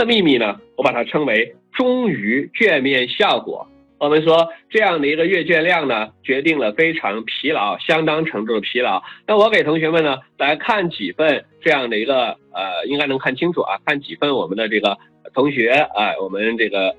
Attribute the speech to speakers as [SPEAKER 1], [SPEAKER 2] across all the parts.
[SPEAKER 1] 的秘密呢，我把它称为忠于卷面效果。我们说这样的一个阅卷量呢，决定了非常疲劳、相当程度的疲劳。那我给同学们呢来看几份这样的一个呃，应该能看清楚啊，看几份我们的这个同学啊，我们这个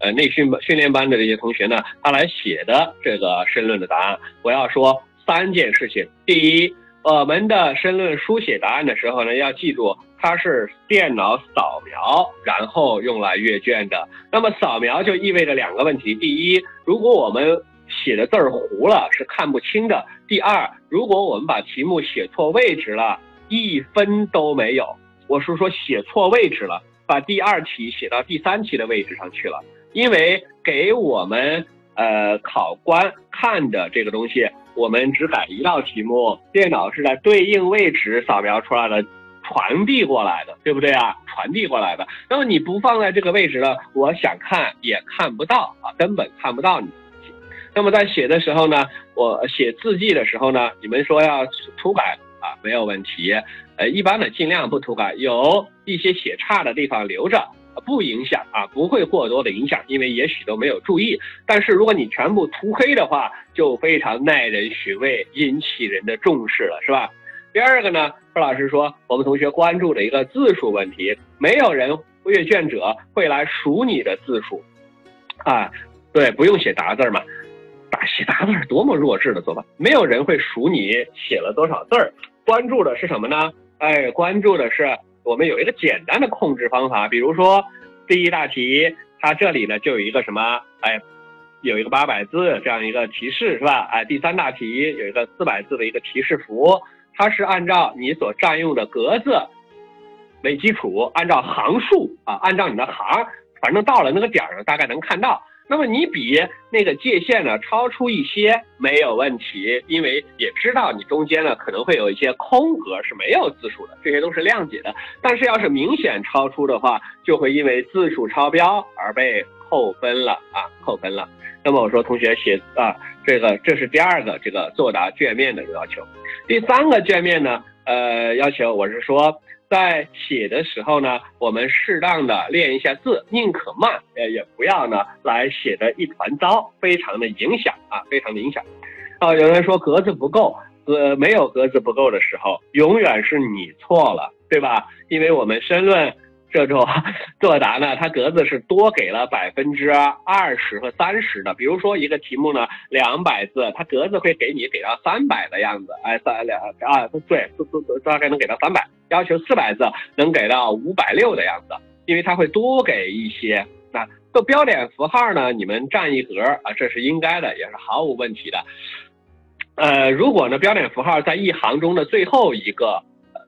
[SPEAKER 1] 呃内训训练班的这些同学呢，他来写的这个申论的答案。我要说三件事情：第一，我们的申论书写答案的时候呢，要记住。它是电脑扫描，然后用来阅卷的。那么扫描就意味着两个问题：第一，如果我们写的字儿糊了，是看不清的；第二，如果我们把题目写错位置了，一分都没有。我是说写错位置了，把第二题写到第三题的位置上去了，因为给我们呃考官看的这个东西，我们只改一道题目，电脑是在对应位置扫描出来的。传递过来的，对不对啊？传递过来的，那么你不放在这个位置呢？我想看也看不到啊，根本看不到你。那么在写的时候呢，我写字迹的时候呢，你们说要涂改啊，没有问题。呃，一般的尽量不涂改，有一些写差的地方留着，不影响啊，不会过多的影响，因为也许都没有注意。但是如果你全部涂黑的话，就非常耐人寻味，引起人的重视了，是吧？第二个呢，傅老师说，我们同学关注的一个字数问题，没有人阅卷者会来数你的字数，啊，对，不用写答字嘛，打写答字多么弱智的做法，没有人会数你写了多少字儿，关注的是什么呢？哎，关注的是我们有一个简单的控制方法，比如说第一大题，它这里呢就有一个什么，哎，有一个八百字这样一个提示是吧？哎，第三大题有一个四百字的一个提示符。它是按照你所占用的格子为基础，按照行数啊，按照你的行，反正到了那个点儿上大概能看到。那么你比那个界限呢超出一些没有问题，因为也知道你中间呢可能会有一些空格是没有字数的，这些都是谅解的。但是要是明显超出的话，就会因为字数超标而被扣分了啊，扣分了。那么我说同学写啊，这个这是第二个这个作答卷面的要求。第三个卷面呢，呃，要求我是说，在写的时候呢，我们适当的练一下字，宁可慢，呃，也不要呢来写的一团糟，非常的影响啊，非常的影响。啊，有人说格子不够，呃，没有格子不够的时候，永远是你错了，对吧？因为我们申论。这种 作答呢，它格子是多给了百分之二十和三十的。比如说一个题目呢，两百字，它格子会给你给到三百的样子，哎，三两啊，对，都都大概能给到三百。要求四百字能给到五百六的样子，因为它会多给一些。那做标点符号呢，你们占一格啊，这是应该的，也是毫无问题的。呃，如果呢，标点符号在一行中的最后一个。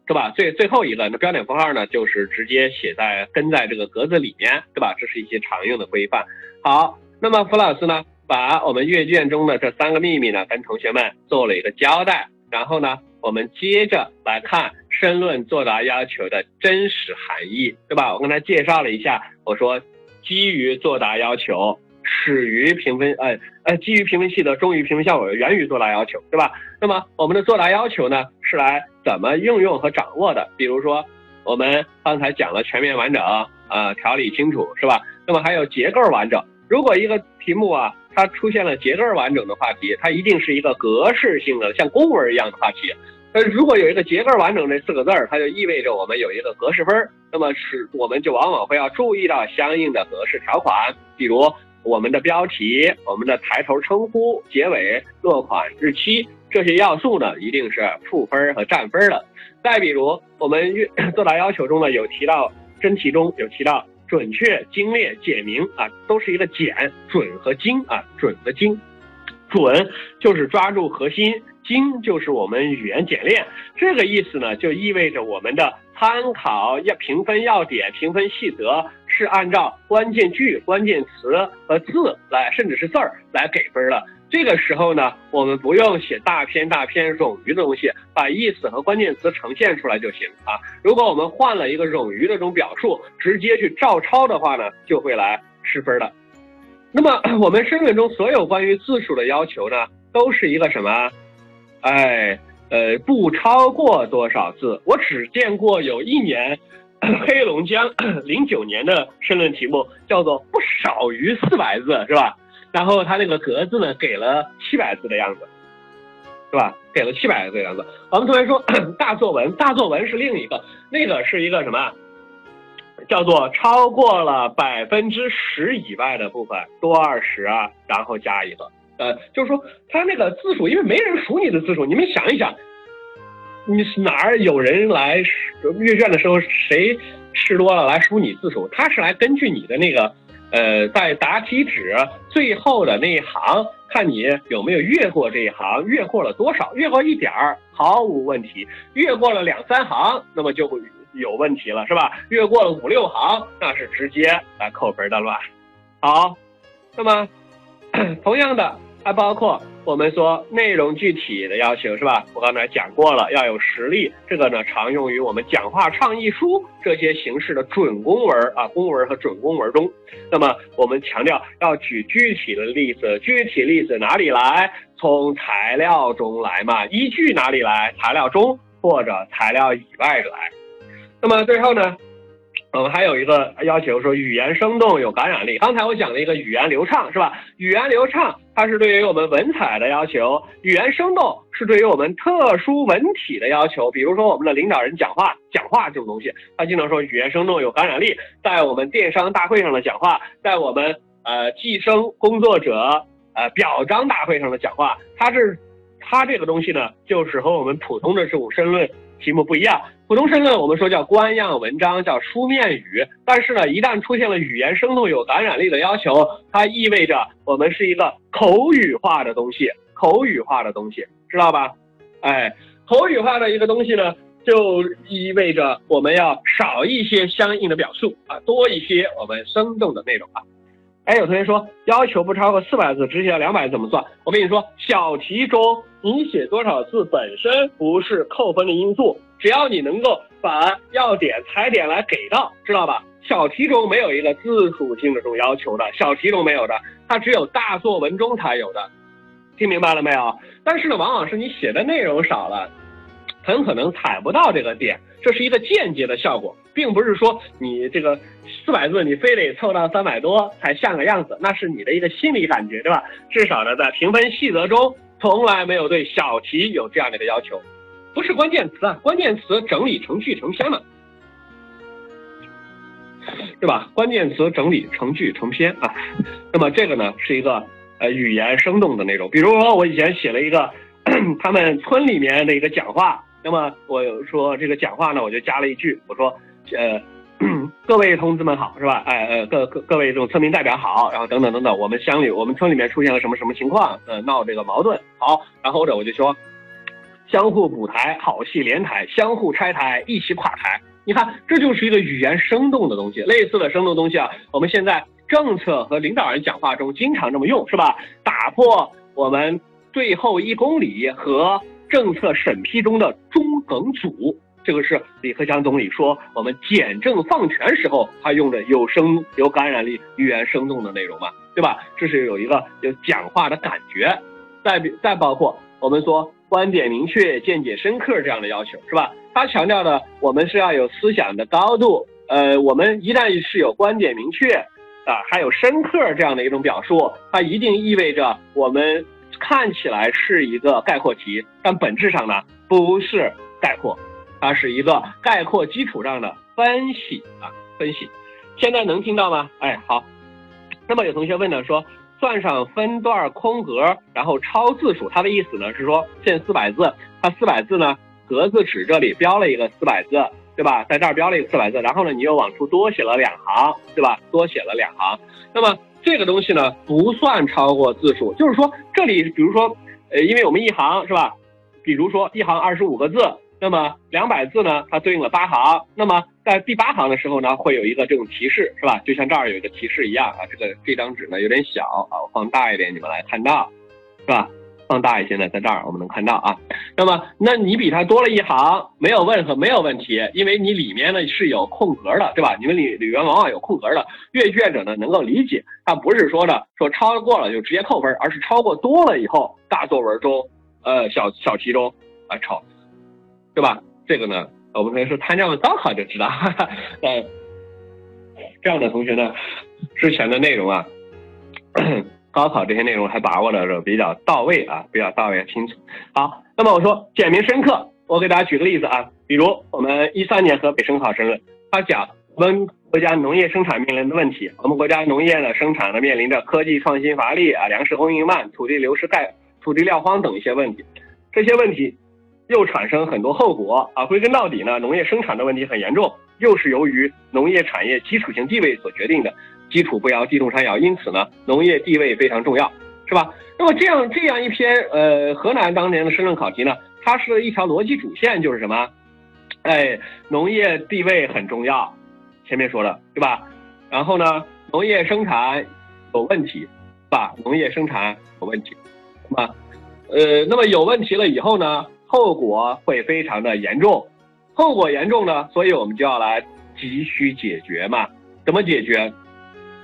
[SPEAKER 1] 对吧？最最后一个，那标点符号呢，就是直接写在跟在这个格子里面，对吧？这是一些常用的规范。好，那么付老师呢，把我们阅卷中的这三个秘密呢，跟同学们做了一个交代。然后呢，我们接着来看申论作答要求的真实含义，对吧？我跟他介绍了一下，我说基于作答要求。始于评分，呃呃，基于评分细则，终于评分效果，源于作答要求，对吧？那么我们的作答要求呢，是来怎么应用和掌握的？比如说，我们刚才讲了全面完整，啊，条理清楚，是吧？那么还有结构完整。如果一个题目啊，它出现了结构完整的话题，它一定是一个格式性的，像公文一样的话题。那如果有一个结构完整这四个字儿，它就意味着我们有一个格式分儿。那么是，我们就往往会要注意到相应的格式条款，比如。我们的标题、我们的抬头称呼、结尾落款日期这些要素呢，一定是赋分和占分的。再比如，我们作答 要求中呢，有提到真题中有提到准确、精炼、简明啊，都是一个简、准和精啊，准和精。准就是抓住核心，精就是我们语言简练。这个意思呢，就意味着我们的参考要评分要点、评分细则。是按照关键句、关键词和字来，甚至是字儿来给分的。这个时候呢，我们不用写大篇大篇冗余的东西，把意思和关键词呈现出来就行啊。如果我们换了一个冗余的这种表述，直接去照抄的话呢，就会来失分的。那么我们申论中所有关于字数的要求呢，都是一个什么？哎，呃，不超过多少字？我只见过有一年。黑龙江 零九年的申论题目叫做不少于四百字，是吧？然后他那个格子呢给了七百字的样子，是吧？给了七百个字的样子。我们同学说 大作文，大作文是另一个，那个是一个什么？叫做超过了百分之十以外的部分多二十啊，然后加一个。呃，就是说他那个字数，因为没人数你的字数，你们想一想，你哪儿有人来阅卷的时候谁吃多了来数你字数？他是来根据你的那个呃，在答题纸最后的那一行，看你有没有越过这一行，越过了多少？越过一点儿毫无问题，越过了两三行，那么就会。有问题了是吧？越过了五六行，那是直接来扣分的了。好，那么 同样的还包括我们说内容具体的要求是吧？我刚才讲过了，要有实例，这个呢常用于我们讲话倡议书这些形式的准公文啊，公文和准公文中。那么我们强调要举具体的例子，具体例子哪里来？从材料中来嘛，依据哪里来？材料中或者材料以外来。那么最后呢，我们还有一个要求，说语言生动有感染力。刚才我讲了一个语言流畅，是吧？语言流畅，它是对于我们文采的要求；语言生动是对于我们特殊文体的要求。比如说我们的领导人讲话，讲话这种东西，他经常说语言生动有感染力。在我们电商大会上的讲话，在我们呃计生工作者呃表彰大会上的讲话，它是它这个东西呢，就是和我们普通的这种申论。题目不一样，普通申论我们说叫官样文章，叫书面语。但是呢，一旦出现了语言生动有感染力的要求，它意味着我们是一个口语化的东西，口语化的东西，知道吧？哎，口语化的一个东西呢，就意味着我们要少一些相应的表述啊，多一些我们生动的内容啊。哎，有同学说要求不超过四百字，只写了两百字怎么算？我跟你说，小题中你写多少字本身不是扣分的因素，只要你能够把要点、踩点来给到，知道吧？小题中没有一个字数性的这种要求的，小题中没有的，它只有大作文中才有的，听明白了没有？但是呢，往往是你写的内容少了，很可能踩不到这个点。这是一个间接的效果，并不是说你这个四百字你非得凑到三百多才像个样子，那是你的一个心理感觉，对吧？至少呢，在评分细则中从来没有对小题有这样的一个要求，不是关键词啊，关键词整理成句成篇嘛，对吧？关键词整理成句成篇啊，那么这个呢是一个呃语言生动的那种，比如说我以前写了一个 他们村里面的一个讲话。那么我说这个讲话呢，我就加了一句，我说，呃，各位同志们好，是吧？哎呃，各各各位这种村民代表好，然后等等等等，我们乡里我们村里面出现了什么什么情况？呃，闹这个矛盾，好，然后者我就说，相互补台，好戏连台，相互拆台，一起垮台。你看，这就是一个语言生动的东西，类似的生动东西啊，我们现在政策和领导人讲话中经常这么用，是吧？打破我们最后一公里和。政策审批中的中梗阻，这个是李克强总理说我们简政放权时候他用的有声有感染力、语言生动的内容嘛，对吧？这是有一个有讲话的感觉。再比再包括我们说观点明确、见解深刻这样的要求，是吧？他强调的我们是要有思想的高度。呃，我们一旦是有观点明确啊，还有深刻这样的一种表述，它一定意味着我们。看起来是一个概括题，但本质上呢不是概括，它是一个概括基础上的分析啊分析。现在能听到吗？哎，好。那么有同学问呢，说算上分段空格，然后超字数，它的意思呢是说限四百字，它四百字呢格子纸这里标了一个四百字，对吧？在这儿标了一个四百字，然后呢你又往出多写了两行，对吧？多写了两行，那么。这个东西呢不算超过字数，就是说这里，比如说，呃，因为我们一行是吧？比如说一行二十五个字，那么两百字呢，它对应了八行。那么在第八行的时候呢，会有一个这种提示，是吧？就像这儿有一个提示一样啊。这个这张纸呢有点小啊，我放大一点，你们来看到，是吧？放大一些呢，在这儿我们能看到啊。那么，那你比它多了一行，没有问和没有问题，因为你里面呢是有空格的，对吧？你们里里面往往有空格的，阅卷者呢能够理解，它不是说的说超过了就直接扣分，而是超过多了以后，大作文中，呃，小小题中啊超，对吧？这个呢，我们同学说参加过高考就知道，呃，这样的同学呢，之前的内容啊，高考这些内容还把握的比较到位啊，比较到位清楚。好，那么我说简明深刻，我给大家举个例子啊，比如我们一三年河北省考生论，他讲我们国家农业生产面临的问题，我们国家农业的生产呢面临着科技创新乏力啊，粮食供应慢，土地流失盖土地撂荒等一些问题，这些问题。又产生很多后果啊！归根到底呢，农业生产的问题很严重，又是由于农业产业基础性地位所决定的，基础不摇，地动山摇，因此呢，农业地位非常重要，是吧？那么这样这样一篇呃，河南当年的申论考题呢，它是一条逻辑主线，就是什么？哎，农业地位很重要，前面说了，对吧？然后呢，农业生产有问题，是吧？农业生产有问题，那么呃，那么有问题了以后呢？后果会非常的严重，后果严重呢，所以我们就要来急需解决嘛。怎么解决？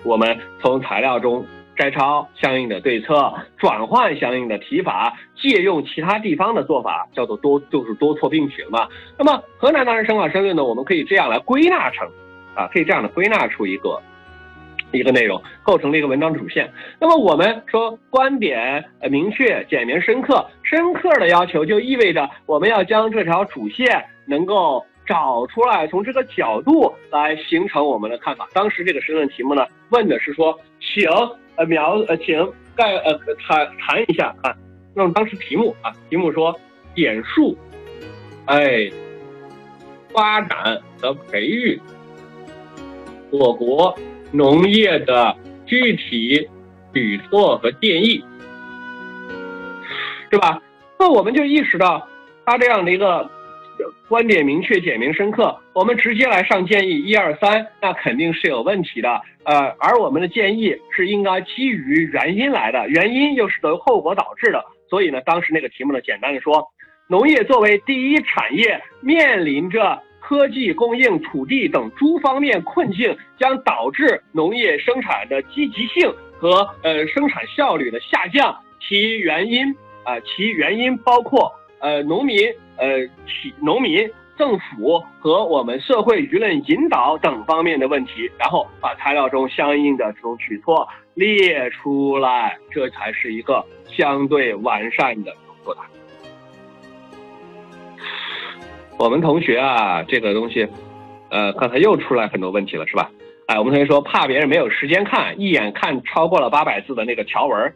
[SPEAKER 1] 我们从材料中摘抄相应的对策，转换相应的提法，借用其他地方的做法，叫做多就是多错并举嘛。那么河南当时生考申论呢，我们可以这样来归纳成，啊，可以这样的归纳出一个。一个内容构成了一个文章主线。那么我们说观点呃明确、简明、深刻。深刻的要求就意味着我们要将这条主线能够找出来，从这个角度来形成我们的看法。当时这个申论题目呢，问的是说，请呃描呃请概呃谈谈一下啊。那么当时题目啊，题目说点数，哎，发展和培育我国。农业的具体举措和建议，是吧？那我们就意识到，他这样的一个观点明确、简明、深刻，我们直接来上建议一二三，那肯定是有问题的。呃，而我们的建议是应该基于原因来的，原因又是由后果导致的。所以呢，当时那个题目呢，简单的说，农业作为第一产业，面临着。科技供应、土地等诸方面困境将导致农业生产的积极性和呃生产效率的下降。其原因啊，其原因包括呃农民、呃企农民、政府和我们社会舆论引导等方面的问题。然后把材料中相应的这种举措列出来，这才是一个相对完善的作答。我们同学啊，这个东西，呃，刚才又出来很多问题了，是吧？哎，我们同学说怕别人没有时间看，一眼看超过了八百字的那个条文。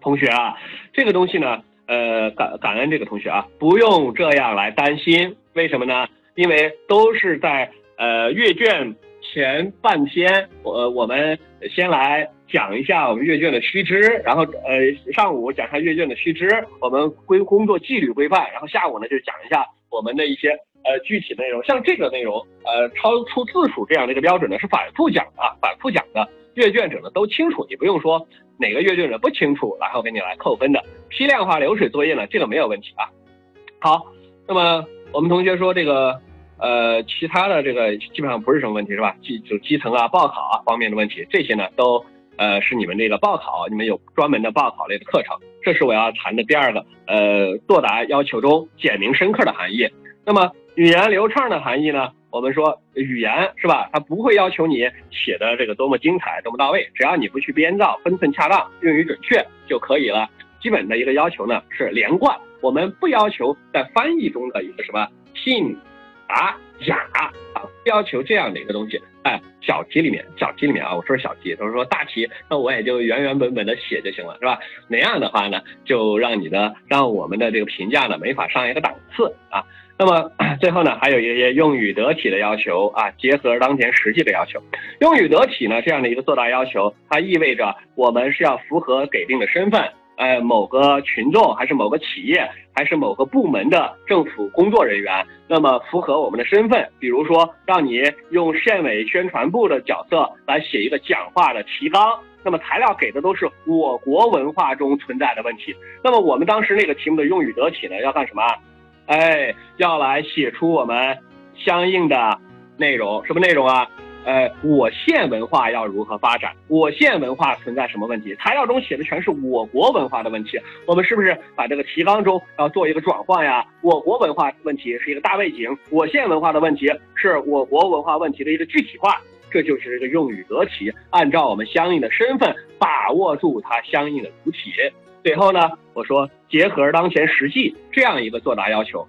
[SPEAKER 1] 同学啊，这个东西呢，呃，感感恩这个同学啊，不用这样来担心。为什么呢？因为都是在呃阅卷前半天，我我们先来讲一下我们阅卷的须知，然后呃上午讲一下阅卷的须知，我们规工作纪律规范，然后下午呢就讲一下。我们的一些呃具体内容，像这个内容，呃，超出字数这样的一个标准呢，是反复讲的，反复讲的，阅卷者呢都清楚，你不用说哪个阅卷者不清楚，然后给你来扣分的。批量化流水作业呢，这个没有问题啊。好，那么我们同学说这个，呃，其他的这个基本上不是什么问题，是吧？基就基层啊、报考啊方面的问题，这些呢都呃是你们这个报考，你们有专门的报考类的课程。这是我要谈的第二个，呃，作答要求中简明深刻的含义。那么语言流畅的含义呢？我们说语言是吧？它不会要求你写的这个多么精彩、多么到位，只要你不去编造，分寸恰当，用语准确就可以了。基本的一个要求呢是连贯，我们不要求在翻译中的一个什么信达雅啊，不要求这样的一个东西。哎，小题里面，小题里面啊，我说小题，他说大题，那我也就原原本本的写就行了，是吧？那样的话呢，就让你的，让我们的这个评价呢，没法上一个档次啊。那么 最后呢，还有一些用语得体的要求啊，结合当前实际的要求，用语得体呢，这样的一个作答要求，它意味着我们是要符合给定的身份。呃，某个群众，还是某个企业，还是某个部门的政府工作人员，那么符合我们的身份，比如说让你用县委宣传部的角色来写一个讲话的提纲，那么材料给的都是我国文化中存在的问题。那么我们当时那个题目的用语得体呢，要干什么？哎，要来写出我们相应的内容，什么内容啊？呃，我县文化要如何发展？我县文化存在什么问题？材料中写的全是我国文化的问题，我们是不是把这个提纲中要做一个转换呀？我国文化问题是一个大背景，我县文化的问题是我国文化问题的一个具体化，这就是这个用语得体，按照我们相应的身份把握住它相应的主体。最后呢，我说结合当前实际这样一个作答要求。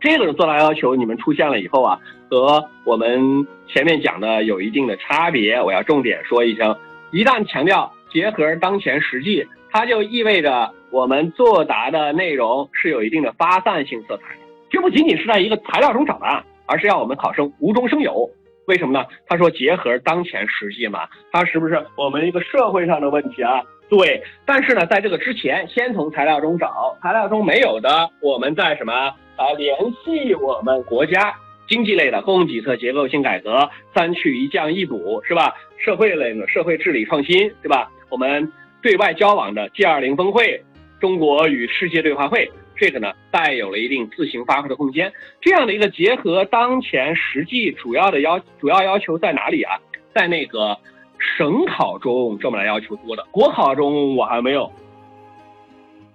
[SPEAKER 1] 这个作答要求你们出现了以后啊，和我们前面讲的有一定的差别。我要重点说一声，一旦强调结合当前实际，它就意味着我们作答的内容是有一定的发散性色彩的，就不仅仅是在一个材料中找答案，而是要我们考生无中生有。为什么呢？他说结合当前实际嘛，它是不是我们一个社会上的问题啊？对。但是呢，在这个之前，先从材料中找，材料中没有的，我们在什么？啊，联系我们国家经济类的供给侧结构性改革，三去一降一补，是吧？社会类的社会治理创新，对吧？我们对外交往的 G 二零峰会，中国与世界对话会，这个呢带有了一定自行发挥的空间。这样的一个结合当前实际主要的要主要要求在哪里啊？在那个省考中这么来要求多的，国考中我还没有。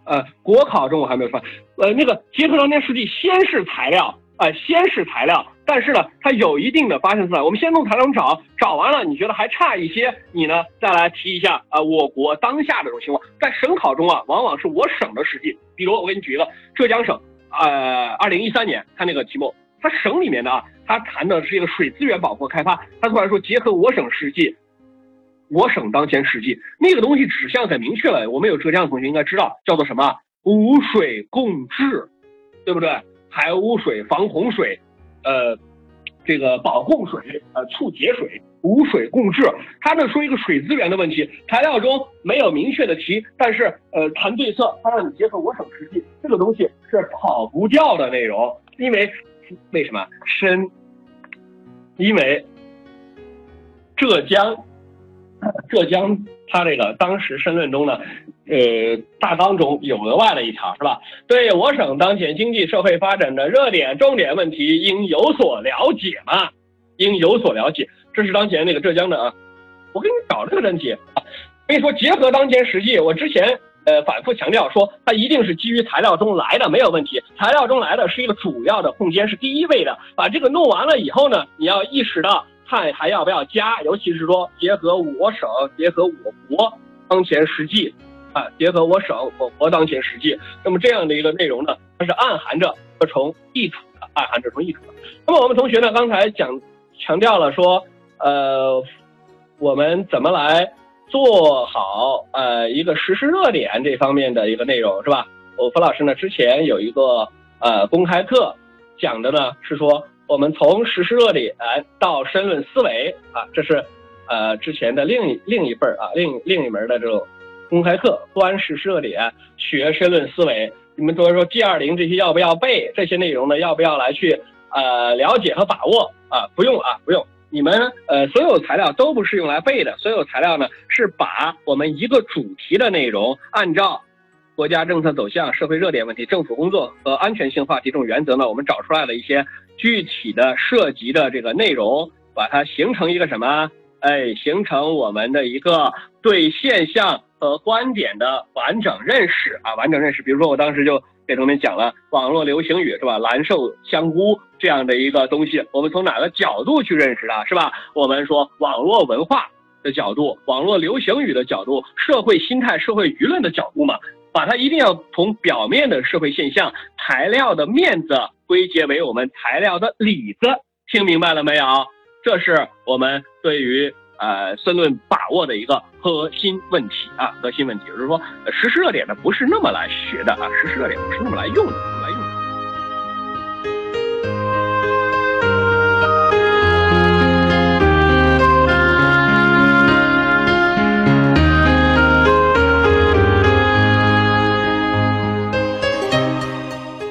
[SPEAKER 1] 呃，国考中我还没有发，呃，那个结合当年实际，先是材料，呃，先是材料，但是呢，它有一定的发现色彩。我们先从材料中找，找完了，你觉得还差一些，你呢再来提一下啊，我国当下这种情况，在省考中啊，往往是我省的实际。比如我给你举一个浙江省，呃，二零一三年它那个题目，它省里面的啊，它谈的是一个水资源保护开发，它突然说结合我省实际。我省当前实际那个东西指向很明确了，我们有浙江的同学应该知道，叫做什么？污水共治，对不对？排污水、防洪水，呃，这个保供水，呃，促节水，污水共治。他这说一个水资源的问题，材料中没有明确的提，但是呃，谈对策，他让你结合我省实际，这个东西是跑不掉的内容，因为为什么深？因为浙江。浙江，它这个当时申论中呢，呃，大纲中有额外的一条是吧？对我省当前经济社会发展的热点重点问题应有所了解嘛，应有所了解。这是当前那个浙江的啊，我给你找这个问题啊。跟你说，结合当前实际，我之前呃反复强调说，它一定是基于材料中来的，没有问题。材料中来的是一个主要的空间，是第一位的。把这个弄完了以后呢，你要意识到。看还要不要加，尤其是说结合我省，结合我国当前实际，啊，结合我省我国当前实际，那么这样的一个内容呢，它是暗含着这重异处的，暗含着从意图的。那么我们同学呢，刚才讲强调了说，呃，我们怎么来做好呃一个实施热点这方面的一个内容是吧？我冯老师呢之前有一个呃公开课讲的呢是说。我们从实施热点到申论思维啊，这是呃之前的另一另一份啊，另另一门的这种公开课，观实施热点，学申论思维。你们说说 G 二零这些要不要背？这些内容呢，要不要来去呃了解和把握啊？不用啊，不用。你们呃所有材料都不是用来背的，所有材料呢是把我们一个主题的内容按照。国家政策走向、社会热点问题、政府工作和安全性话题这种原则呢，我们找出来了一些具体的涉及的这个内容，把它形成一个什么？哎，形成我们的一个对现象和观点的完整认识啊，完整认识。比如说，我当时就给同学们讲了网络流行语是吧？蓝瘦香菇这样的一个东西，我们从哪个角度去认识它是吧？我们说网络文化的角度、网络流行语的角度、社会心态、社会舆论的角度嘛。把它一定要从表面的社会现象、材料的面子归结为我们材料的里子，听明白了没有？这是我们对于呃申论把握的一个核心问题啊，核心问题就是说，实时热点呢不是那么来学的啊，实时热点不是那么来用的。